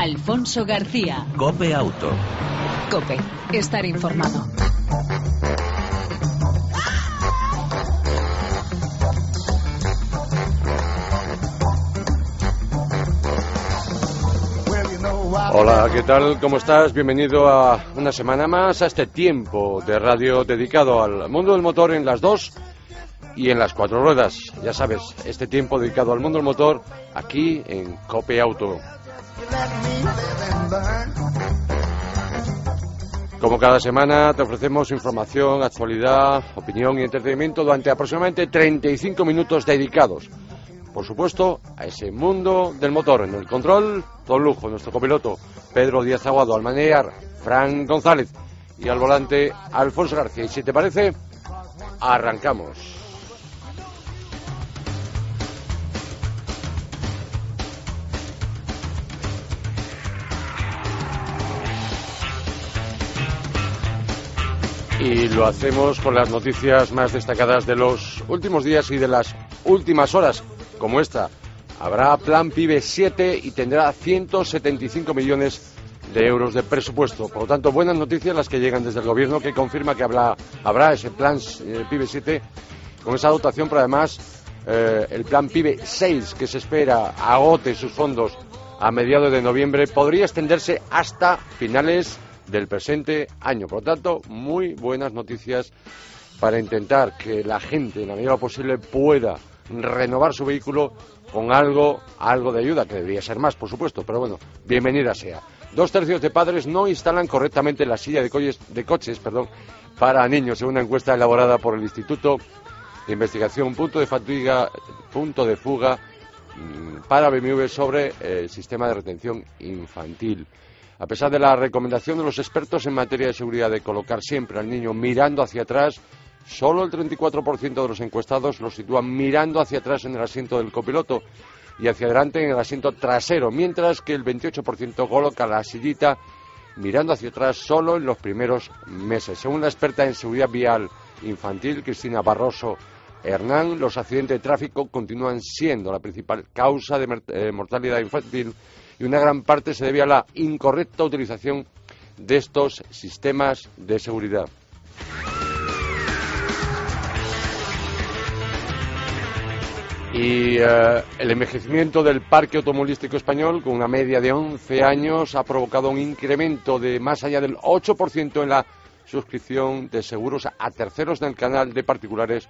Alfonso García. Cope Auto. Cope, estar informado. Hola, ¿qué tal? ¿Cómo estás? Bienvenido a una semana más a este tiempo de radio dedicado al mundo del motor en las dos y en las cuatro ruedas. Ya sabes, este tiempo dedicado al mundo del motor aquí en Cope Auto. Como cada semana te ofrecemos información, actualidad, opinión y entretenimiento durante aproximadamente 35 minutos dedicados, por supuesto, a ese mundo del motor. En el control, todo lujo, nuestro copiloto Pedro Díaz Aguado, al manejar Fran González y al volante Alfonso García. Y si te parece, arrancamos. Y lo hacemos con las noticias más destacadas de los últimos días y de las últimas horas, como esta. Habrá Plan PIBE 7 y tendrá 175 millones de euros de presupuesto. Por lo tanto, buenas noticias las que llegan desde el Gobierno, que confirma que habrá, habrá ese Plan eh, PIBE 7 con esa dotación, pero además eh, el Plan PIBE 6, que se espera agote sus fondos a mediados de noviembre, podría extenderse hasta finales del presente año. Por lo tanto, muy buenas noticias para intentar que la gente, en la medida posible, pueda renovar su vehículo con algo, algo de ayuda, que debería ser más, por supuesto, pero bueno, bienvenida sea. Dos tercios de padres no instalan correctamente la silla de, coches, de coches perdón, para niños, según una encuesta elaborada por el Instituto de Investigación Punto de, Fatiga, punto de Fuga mm, para BMW sobre el sistema de retención infantil. A pesar de la recomendación de los expertos en materia de seguridad de colocar siempre al niño mirando hacia atrás, solo el 34% de los encuestados lo sitúan mirando hacia atrás en el asiento del copiloto y hacia adelante en el asiento trasero, mientras que el 28% coloca la sillita mirando hacia atrás solo en los primeros meses. Según la experta en seguridad vial infantil, Cristina Barroso Hernán, los accidentes de tráfico continúan siendo la principal causa de eh, mortalidad infantil y una gran parte se debe a la incorrecta utilización de estos sistemas de seguridad. Y eh, el envejecimiento del parque automovilístico español, con una media de 11 años, ha provocado un incremento de más allá del 8% en la suscripción de seguros a terceros del canal de particulares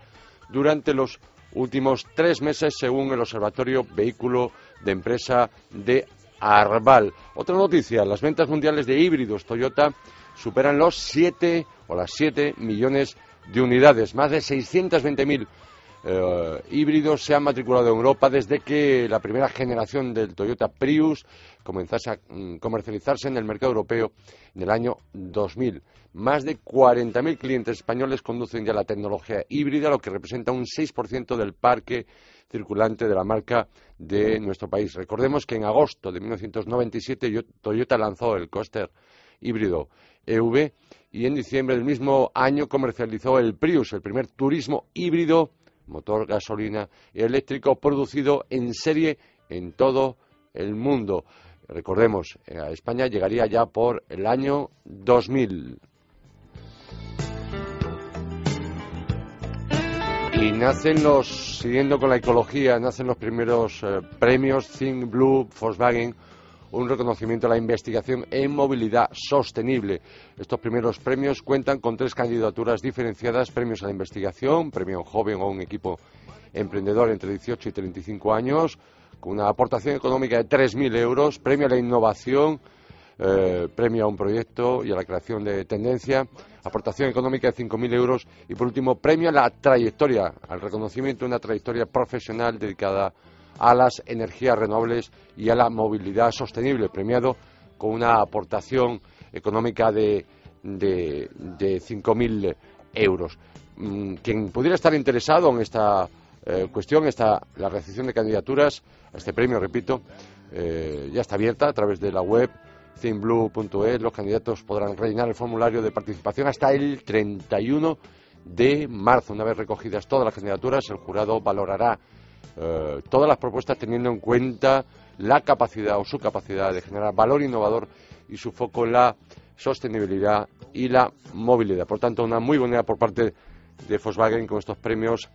durante los últimos tres meses, según el Observatorio Vehículo de Empresa de Arval. Otra noticia, las ventas mundiales de híbridos Toyota superan los 7 o las 7 millones de unidades, más de 620.000 eh, híbridos se han matriculado en Europa desde que la primera generación del Toyota Prius comenzase a mm, comercializarse en el mercado europeo en el año 2000. Más de 40.000 clientes españoles conducen ya la tecnología híbrida, lo que representa un 6% del parque circulante de la marca de nuestro país. Recordemos que en agosto de 1997 Toyota lanzó el Coaster híbrido EV y en diciembre del mismo año comercializó el Prius, el primer turismo híbrido, motor gasolina y eléctrico producido en serie en todo el mundo. Recordemos, a España llegaría ya por el año 2000. Y nacen los, siguiendo con la ecología, nacen los primeros eh, premios Think Blue Volkswagen, un reconocimiento a la investigación en movilidad sostenible. Estos primeros premios cuentan con tres candidaturas diferenciadas, premios a la investigación, premio joven o un equipo emprendedor entre 18 y 35 años, con una aportación económica de 3.000 euros, premio a la innovación, eh, premio a un proyecto y a la creación de tendencia, aportación económica de 5.000 euros y, por último, premio a la trayectoria, al reconocimiento de una trayectoria profesional dedicada a las energías renovables y a la movilidad sostenible, premiado con una aportación económica de, de, de 5.000 euros. Mm, quien pudiera estar interesado en esta eh, cuestión, está la recepción de candidaturas a este premio, repito, eh, ya está abierta a través de la web thinblue.es. Los candidatos podrán rellenar el formulario de participación hasta el 31 de marzo. Una vez recogidas todas las candidaturas, el jurado valorará eh, todas las propuestas teniendo en cuenta la capacidad o su capacidad de generar valor innovador y su foco en la sostenibilidad y la movilidad. Por tanto, una muy buena por parte de Volkswagen con estos premios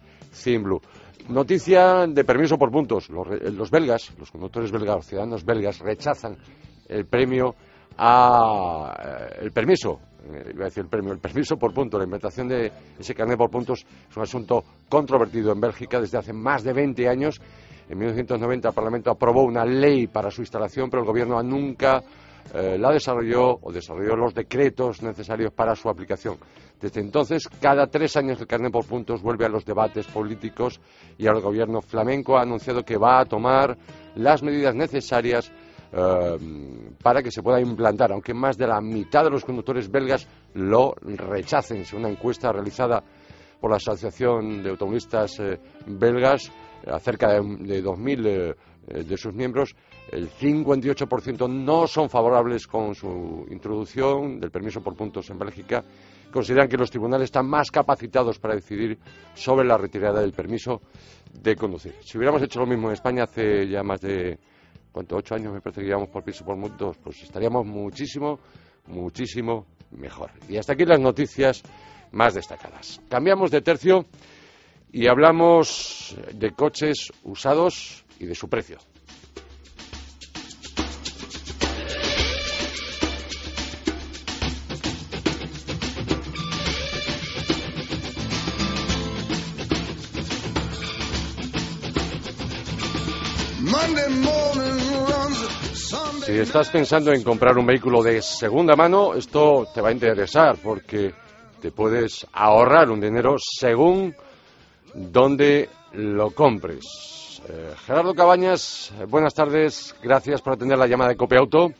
Blue. Noticia de permiso por puntos. Los, belgas, los conductores belgas, los ciudadanos belgas rechazan el premio a eh, el permiso, eh, iba a decir el premio, el permiso por puntos. La implementación de ese carnet por puntos es un asunto controvertido en Bélgica desde hace más de 20 años. En 1990 el Parlamento aprobó una ley para su instalación, pero el Gobierno nunca eh, la desarrolló o desarrolló los decretos necesarios para su aplicación. Desde entonces, cada tres años el carnet por puntos vuelve a los debates políticos y el gobierno flamenco ha anunciado que va a tomar las medidas necesarias eh, para que se pueda implantar, aunque más de la mitad de los conductores belgas lo rechacen. Según una encuesta realizada por la Asociación de Automovilistas eh, Belgas, acerca de, de 2.000 de sus miembros, el 58% no son favorables con su introducción del permiso por puntos en Bélgica. Consideran que los tribunales están más capacitados para decidir sobre la retirada del permiso de conducir. Si hubiéramos hecho lo mismo en España hace ya más de, ¿cuánto? Ocho años me parece que llevamos por permiso por puntos, pues estaríamos muchísimo, muchísimo mejor. Y hasta aquí las noticias más destacadas. Cambiamos de tercio y hablamos de coches usados y de su precio. Estás pensando en comprar un vehículo de segunda mano, esto te va a interesar porque te puedes ahorrar un dinero según donde lo compres. Eh, Gerardo Cabañas, buenas tardes, gracias por atender la llamada de Copiauto.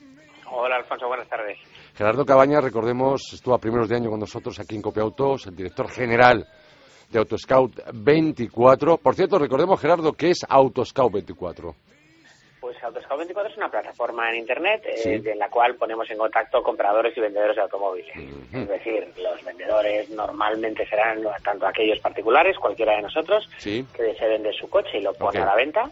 Hola Alfonso, buenas tardes. Gerardo Cabañas, recordemos, estuvo a primeros de año con nosotros aquí en Copiauto, es el director general de Autoscout 24. Por cierto, recordemos, Gerardo, ¿qué es Autoscout 24? Pues Autoscout 24 es una plataforma en Internet eh, en la cual ponemos en contacto compradores y vendedores de automóviles. Es decir, los vendedores normalmente serán tanto aquellos particulares, cualquiera de nosotros, que deseen vender su coche y lo ponen a la venta.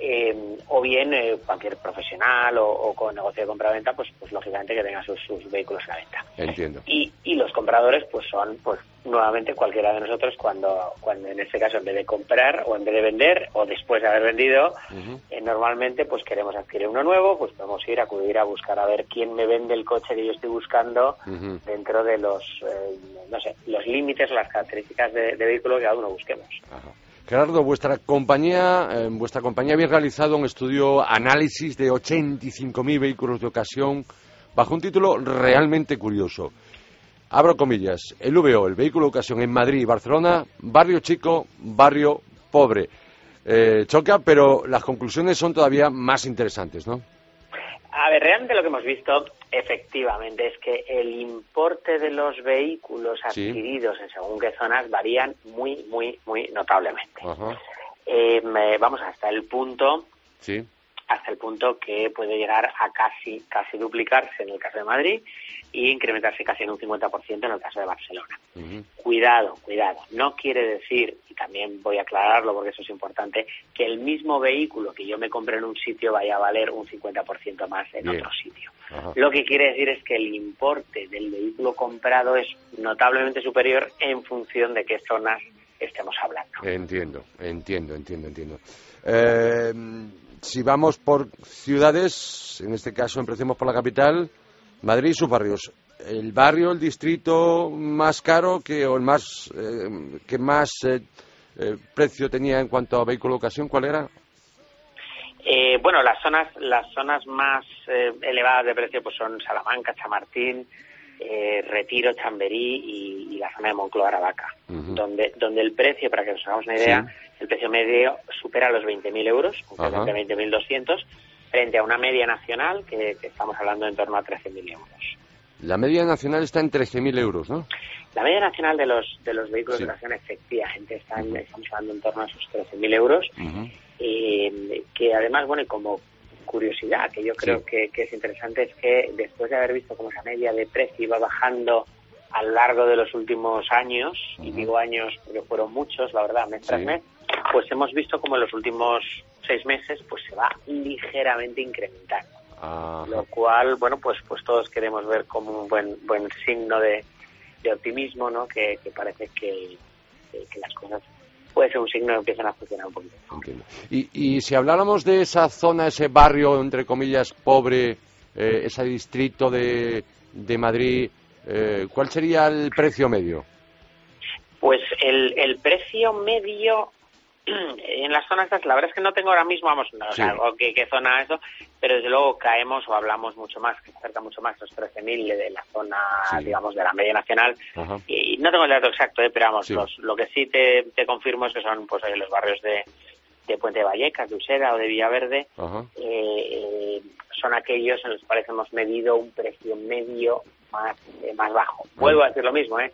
Eh, o bien eh, cualquier profesional o, con negocio de compra-venta, pues, pues lógicamente que tenga sus, vehículos a la venta. Entiendo. Y, y los compradores, pues son, pues nuevamente cualquiera de nosotros cuando, cuando en este caso en vez de comprar o en vez de vender o después de haber vendido, eh, normalmente pues queremos adquirir uno nuevo, pues podemos ir, acudir a buscar a ver quién me vende el coche que yo estoy buscando dentro de los, no sé, los límites o las características de, vehículo que cada uno busquemos. Gerardo, vuestra compañía, eh, vuestra compañía había realizado un estudio análisis de 85.000 vehículos de ocasión bajo un título realmente curioso. Abro comillas, el VO, el vehículo de ocasión en Madrid y Barcelona, barrio chico, barrio pobre. Eh, choca, pero las conclusiones son todavía más interesantes, ¿no? A ver, realmente lo que hemos visto efectivamente es que el importe de los vehículos adquiridos en según qué zonas varían muy, muy, muy notablemente. Eh, vamos hasta el punto sí hasta el punto que puede llegar a casi, casi duplicarse en el caso de Madrid y incrementarse casi en un 50% en el caso de Barcelona. Cuidado, cuidado. No quiere decir, y también voy a aclararlo porque eso es importante, que el mismo vehículo que yo me compre en un sitio vaya a valer un 50% más en otro sitio. Lo que quiere decir es que el importe del vehículo comprado es notablemente superior en función de qué zonas estemos hablando. Entiendo, entiendo, entiendo, entiendo. Eh, si vamos por ciudades, en este caso empecemos por la capital, Madrid y sus barrios. El barrio, el distrito más caro que, o el más, eh, que más eh, eh, precio tenía en cuanto a vehículo de ocasión, ¿cuál era? bueno, las zonas, las zonas más elevadas de precio pues son Salamanca, Chamartín, eh, Retiro, Chamberí y, la zona de Moncloa, Aravaca, donde, donde el precio, para que nos hagamos una idea, el precio medio supera los 20.000 euros, concretamente 20.200, frente a una media nacional que, estamos hablando en torno a 13.000 euros. La media nacional está en 13.000 euros, ¿no? La media nacional de los de los vehículos de ocasión efectivamente están, estamos hablando en torno a esos 13.000 euros, eh, que además, bueno, y como curiosidad que yo creo que, es interesante es que después de haber visto cómo esa media de precio iba bajando a lo largo de los últimos años, y digo años porque fueron muchos, la verdad, mes tras mes, pues hemos visto como en los últimos seis meses pues se va ligeramente incrementando. Lo cual, bueno, pues pues todos queremos ver como un buen buen signo de, optimismo, ¿no? Que, parece que, las cosas puede ser un signo que empiezan a funcionar un poquito. Y, y si habláramos de esa zona, ese barrio, entre comillas, pobre, eh, ese distrito de, de Madrid, eh, ¿cuál sería el precio medio? Pues el, el precio medio en las zonas la verdad es que no tengo ahora mismo, vamos, no, o qué, zona eso, pero desde luego caemos o hablamos mucho más, que se acerca mucho más los 13.000 de la zona, digamos, de la media nacional. Y, no tengo el dato exacto, eh, pero vamos, lo que sí te, te, confirmo es que son pues los barrios de, de Puente de Vallecas, de Usera o de Villaverde, eh, eh, son aquellos en los cuales hemos medido un precio medio más, eh, más bajo. Vuelvo a decir lo mismo, ¿eh?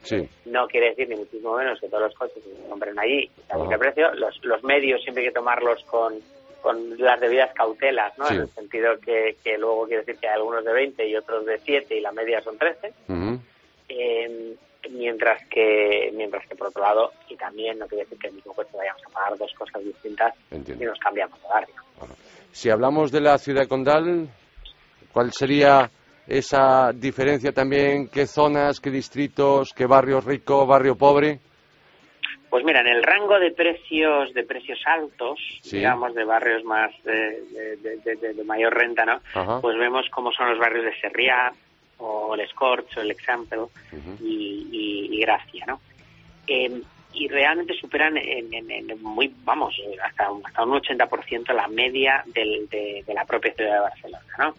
No quiere decir ni muchísimo menos que todos los coches se compren allí a ese precio. Los, los medios siempre hay que tomarlos con, con las debidas cautelas, ¿no? En el sentido que, que luego quiere decir que hay algunos de 20 y otros de 7 y la media son 13. eh, mientras que mientras que por otro lado y también no quiere decir que el mismo coche vayamos a pagar dos cosas distintas y nos cambiamos de barrio. Si hablamos de la ciudad condal, ¿cuál sería esa diferencia también? ¿Qué zonas, qué distritos, qué barrio rico, barrio pobre? Pues mira, en el rango de precios de precios altos, digamos, de barrios más de, de, mayor renta, ¿no? Pues vemos cómo son los barrios de Serriá, o el Scorch o el Example y, Gracia, ¿no? Eh, y realmente superan en, muy, vamos, hasta, hasta un 80% la media del, de, la propia ciudad de Barcelona, ¿no?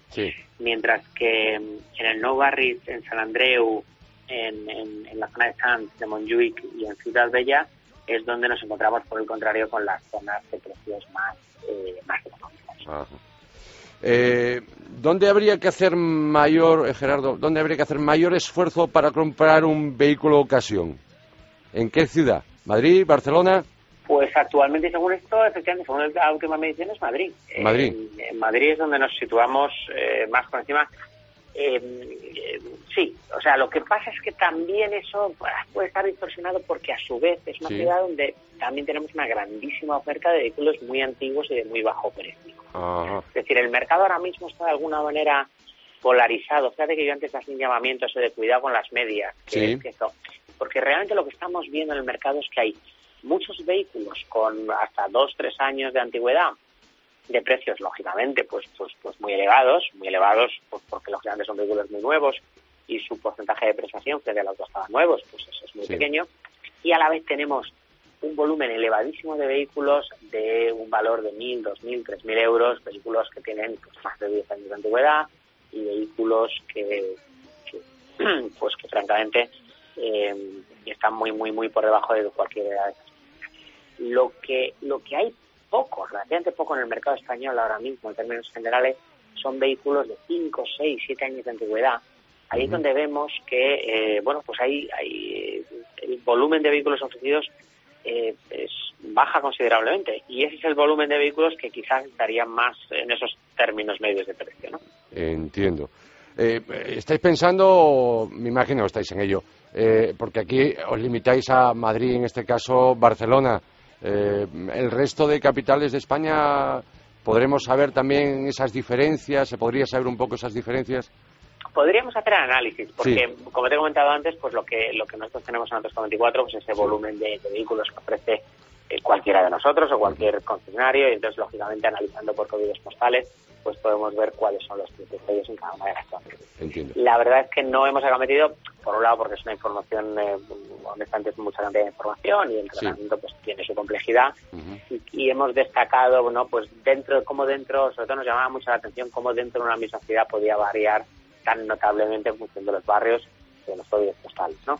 Mientras que en el Nou Barris, en San Andreu, en, en, la zona de Sants, de Montjuic y en Ciudad Bella, es donde nos encontramos, por el contrario, con las zonas de precios más, eh, más económicos. Eh, ¿Dónde habría que hacer mayor, eh, Gerardo, dónde habría que hacer mayor esfuerzo para comprar un vehículo ocasión? ¿En qué ciudad? ¿Madrid? ¿Barcelona? Pues actualmente, según esto, efectivamente, según la última medición, es Madrid. Madrid. En, Madrid es donde nos situamos eh, más por encima. Eh, sí, o sea, lo que pasa es que también eso puede estar distorsionado porque a su vez es una ciudad donde también tenemos una grandísima oferta de vehículos muy antiguos y de muy bajo precio. Es decir, el mercado ahora mismo está de alguna manera polarizado. Fíjate que yo antes hacía un llamamiento de cuidado con las medias, que, porque realmente lo que estamos viendo en el mercado es que hay muchos vehículos con hasta dos, tres años de antigüedad de precios lógicamente pues pues pues muy elevados muy elevados pues porque lógicamente son vehículos muy nuevos y su porcentaje de prestación frente al auto estaba nuevos pues eso es muy pequeño. Y a la vez tenemos un volumen elevadísimo de vehículos de un valor de 1.000, 2.000, 3.000 euros, vehículos que tienen pues, más de 10 años de antigüedad y vehículos que, pues que francamente eh, están muy, muy, muy por debajo de cualquier edad. Lo que, lo que hay poco, relativamente poco en el mercado español ahora mismo, en términos generales, son vehículos de 5, 6, 7 años de antigüedad. Ahí es donde vemos que, eh, bueno, pues hay, hay el volumen de vehículos ofrecidos eh, es, baja considerablemente y ese es el volumen de vehículos que quizás estarían más en esos términos medios de precio, ¿no? Entiendo. Eh, ¿Estáis pensando, me imagino estáis en ello, eh, porque aquí os limitáis a Madrid, en este caso Barcelona, el resto de capitales de España, ¿podremos saber también esas diferencias? ¿Se podría saber un poco esas diferencias? Podríamos hacer análisis, porque como te he comentado antes, pues lo que lo que nosotros tenemos en 24 pues ese volumen de, vehículos que ofrece eh, cualquiera de nosotros o cualquier concesionario, y entonces lógicamente analizando por códigos postales, pues podemos ver cuáles son los criterios en cada una de las zonas. La verdad es que no hemos acometido, por un lado porque es una información, eh, honestamente es mucha cantidad de información y el tratamiento pues tiene su complejidad. Y, hemos destacado, bueno, pues dentro, como dentro, sobre todo nos llamaba mucho la atención cómo dentro de una misma ciudad podía variar tan notablemente en función de los barrios de los códigos postales, ¿no?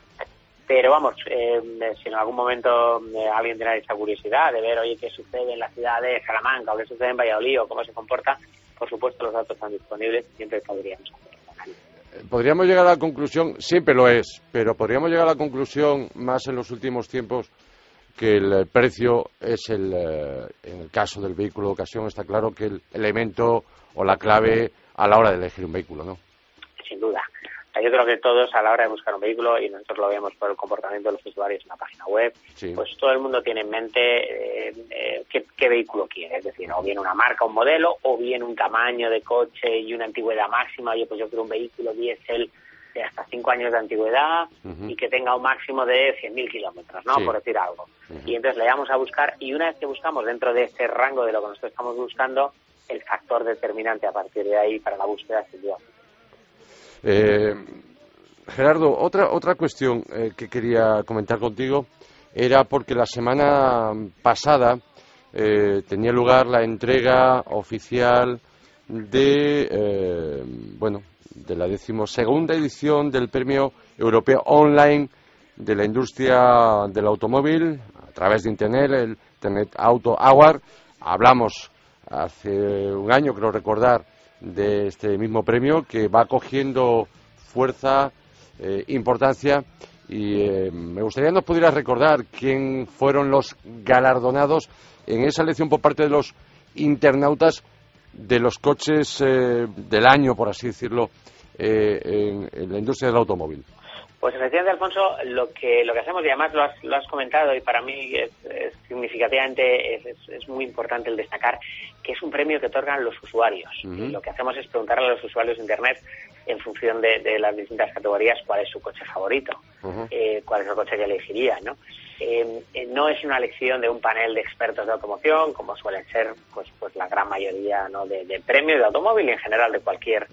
Pero vamos, eh, si en algún momento eh, alguien tiene esa curiosidad de ver, oye, qué sucede en la ciudad de Salamanca o qué sucede en Valladolid o cómo se comporta, por supuesto los datos están disponibles y siempre podríamos eh, Podríamos llegar a la conclusión, siempre lo es, pero podríamos llegar a la conclusión más en los últimos tiempos que el precio es el, en el caso del vehículo de ocasión, está claro que el elemento o la clave a la hora de elegir un vehículo, ¿no? sin duda. Yo creo que todos a la hora de buscar un vehículo, y nosotros lo vemos por el comportamiento de los usuarios en la página web, pues todo el mundo tiene en mente eh, eh, qué, vehículo quiere. Es decir, o bien una marca, un modelo, o bien un tamaño de coche y una antigüedad máxima. Oye, pues yo quiero un vehículo diésel de hasta 5 años de antigüedad y que tenga un máximo de 100.000 kilómetros, ¿no? Por decir algo. Y entonces le vamos a buscar, y una vez que buscamos dentro de ese rango de lo que nosotros estamos buscando, el factor determinante a partir de ahí para la búsqueda es el eh, Gerardo, otra, otra cuestión eh, que quería comentar contigo era porque la semana pasada eh, tenía lugar la entrega oficial de, eh, bueno, de la decimosegunda edición del Premio Europeo Online de la industria del automóvil a través de Internet, el Internet Auto Award. Hablamos hace un año, creo recordar, de este mismo premio que va cogiendo fuerza eh, importancia y eh, me gustaría que nos pudieras recordar quién fueron los galardonados en esa elección por parte de los internautas de los coches eh, del año, por así decirlo, en, la industria del automóvil. Pues efectivamente, Alfonso, lo que, lo que hacemos, y además lo has, lo has comentado, y para mí es, significativamente es, muy importante el destacar, que es un premio que otorgan los usuarios. lo que hacemos es preguntarle a los usuarios de Internet en función de, las distintas categorías cuál es su coche favorito, eh, cuál es el coche que elegiría, ¿no? Eh, eh, no es una elección de un panel de expertos de automoción, como suelen ser pues, pues la gran mayoría ¿no? de, de premios de automóvil y en general de cualquier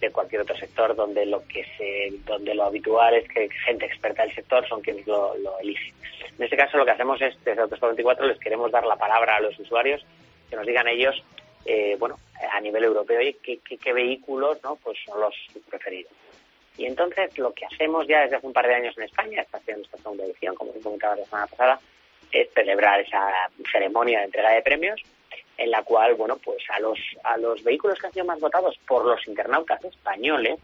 de cualquier otro sector donde lo que se donde lo habitual es que gente experta del sector son quienes lo, eligen. En este caso lo que hacemos es desde Autos 24 les queremos dar la palabra a los usuarios que nos digan ellos eh, bueno, a nivel europeo, ¿qué, qué, vehículos ¿no? pues son los preferidos. Y entonces lo que hacemos ya desde hace un par de años en España, está haciendo esta segunda edición, como se comentaba la semana pasada, es celebrar esa ceremonia de entrega de premios en la cual, bueno, pues a los, a los vehículos que han sido más votados por los internautas españoles,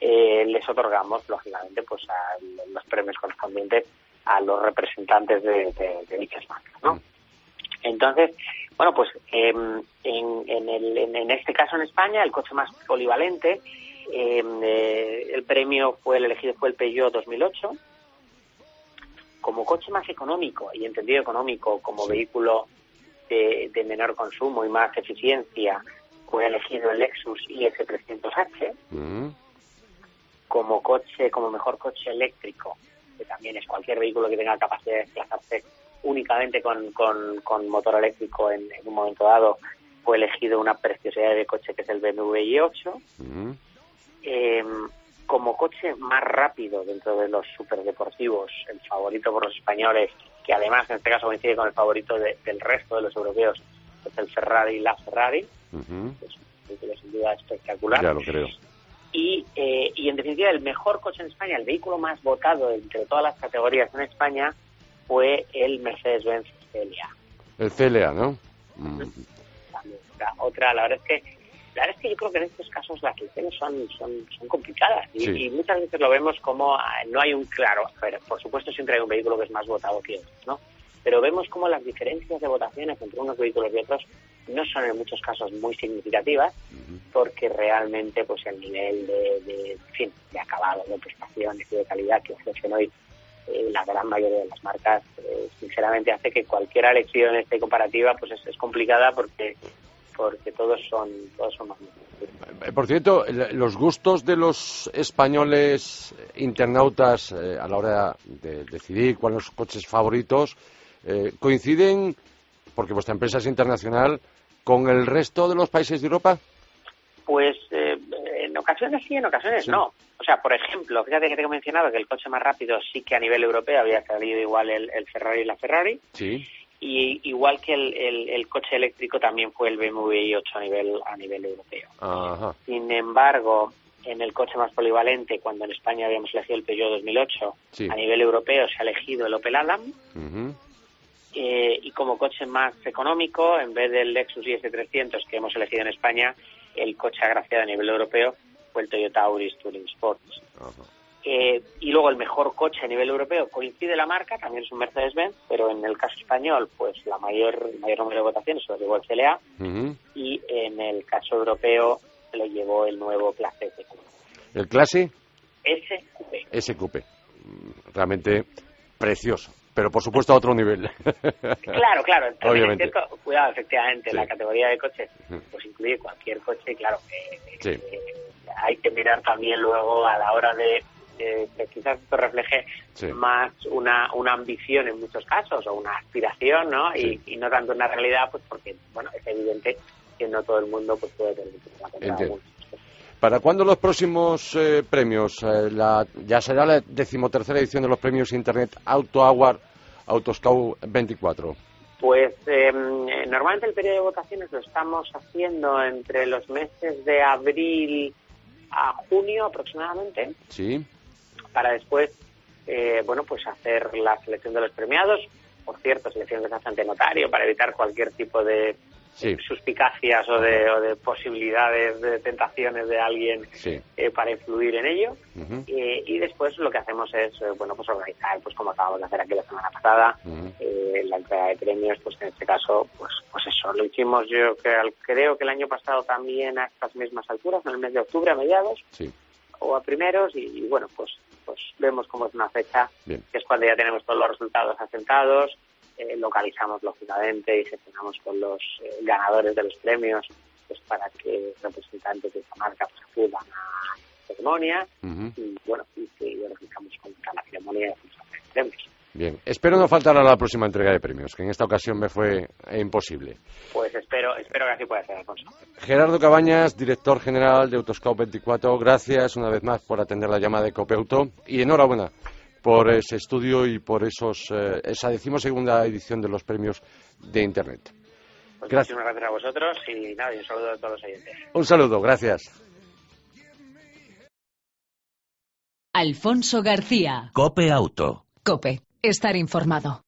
eh, les otorgamos, lógicamente, pues a los premios correspondientes a los representantes de, de, dichas marcas, ¿no? Entonces, bueno, pues em, en, en, el, en, este caso en España, el coche más polivalente, em, eh, el premio fue el elegido fue el Peugeot 2008. Como coche más económico, y entendido económico, como vehículo de, menor consumo y más eficiencia, fue elegido el Lexus IS300H. Mm. Como coche, como mejor coche eléctrico, que también es cualquier vehículo que tenga capacidad de desplazarse únicamente con, con, motor eléctrico en, un momento dado, fue elegido una preciosidad de coche que es el BMW i8. Em, como coche más rápido dentro de los superdeportivos, el favorito por los españoles, que además en este caso coincide con el favorito del resto de los europeos, es el Ferrari La Ferrari, es un vehículo sin duda espectacular. Ya lo creo. Y, eh, y en definitiva, el mejor coche en España, el vehículo más votado entre todas las categorías en España, fue el Mercedes-Benz Celia. El Celia, ¿no? Mm. Otra, la verdad es que la verdad es que yo creo que en estos casos las elecciones son, son, son complicadas y, muchas veces lo vemos como ah, no hay un claro, por supuesto siempre hay un vehículo que es más votado que otros, ¿no? Pero vemos como las diferencias de votaciones entre unos vehículos y otros no son en muchos casos muy significativas porque realmente pues el nivel de, de, fin, de acabado, de prestaciones y de calidad que ofrecen hoy eh, la gran mayoría de las marcas, eh, sinceramente hace que cualquier elección este comparativa pues es, complicada porque porque todos son todos son más eh, por cierto, los gustos de los españoles internautas a la hora de decidir cuáles son los coches favoritos coinciden, porque vuestra empresa es internacional, con el resto de los países de Europa. Pues en ocasiones sí, en ocasiones no. O sea, por ejemplo, fíjate que te he mencionado que el coche más rápido sí que a nivel europeo había salido igual el, Ferrari y la Ferrari. Sí. Y igual que el, coche eléctrico también fue el BMW i8 a nivel, a nivel europeo. Ajá. Sin embargo, en el coche más polivalente, cuando en España habíamos elegido el Peugeot 2008, a nivel europeo se ha elegido el Opel Adam. Eh, y como coche más económico, en vez del Lexus IS300 que hemos elegido en España, el coche agraciado a nivel europeo fue el Toyota Auris Touring Sports. Eh, y luego el mejor coche a nivel europeo coincide la marca, también es un Mercedes-Benz, pero en el caso español, pues la mayor, mayor número de votaciones se lo llevó el CLA y en el caso europeo lo llevó el nuevo Clase ¿El Clase? SQP. SQP. Realmente precioso pero por supuesto a otro nivel. claro, claro. Obviamente. cuidado, efectivamente, la categoría de coches pues incluye cualquier coche, claro, que, hay que mirar también luego a la hora de, que quizás esto refleje más una, una ambición en muchos casos o una aspiración, ¿no? Y, no tanto una realidad, pues porque, bueno, es evidente que no todo el mundo pues puede tener la ¿Para cuándo los próximos eh, premios? Eh, la, ya será la decimotercera edición de los premios Internet Auto Award Autoscout 24. Pues em, normalmente el periodo de votaciones lo estamos haciendo entre los meses de abril a junio aproximadamente. Sí. Para después, eh, bueno, pues hacer la selección de los premiados. Por cierto, selección de ante notario para evitar cualquier tipo de suspicacias o de, o de, posibilidades de tentaciones de alguien eh, para influir en ello. y después lo que hacemos es, eh, bueno, pues organizar, pues como acabamos de hacer aquí la semana pasada, eh, la entrega de premios, pues en este caso, pues, pues eso, lo hicimos yo creo que el año pasado también a estas mismas alturas, en el mes de octubre a mediados. o a primeros y, bueno pues pues vemos cómo es una fecha que es cuando ya tenemos todos los resultados asentados eh, localizamos lógicamente y gestionamos con los eh, ganadores de los premios pues para que representantes de esta marca pues, acudan a la ceremonia y bueno y que realizamos con la ceremonia de premios. Bien, espero no faltar a la próxima entrega de premios, que en esta ocasión me fue imposible. Pues espero, espero que así pueda ser, Alfonso. Gerardo Cabañas, director general de Autoscout 24, gracias una vez más por atender la llamada de Copeuto y enhorabuena por ese estudio y por esos, eh, esa decimosegunda edición de los premios de Internet. Pues gracias. Muchísimas gracias a vosotros y nada, y un saludo a todos los oyentes. Un saludo, gracias. Alfonso García. Cope Auto. Cope, estar informado.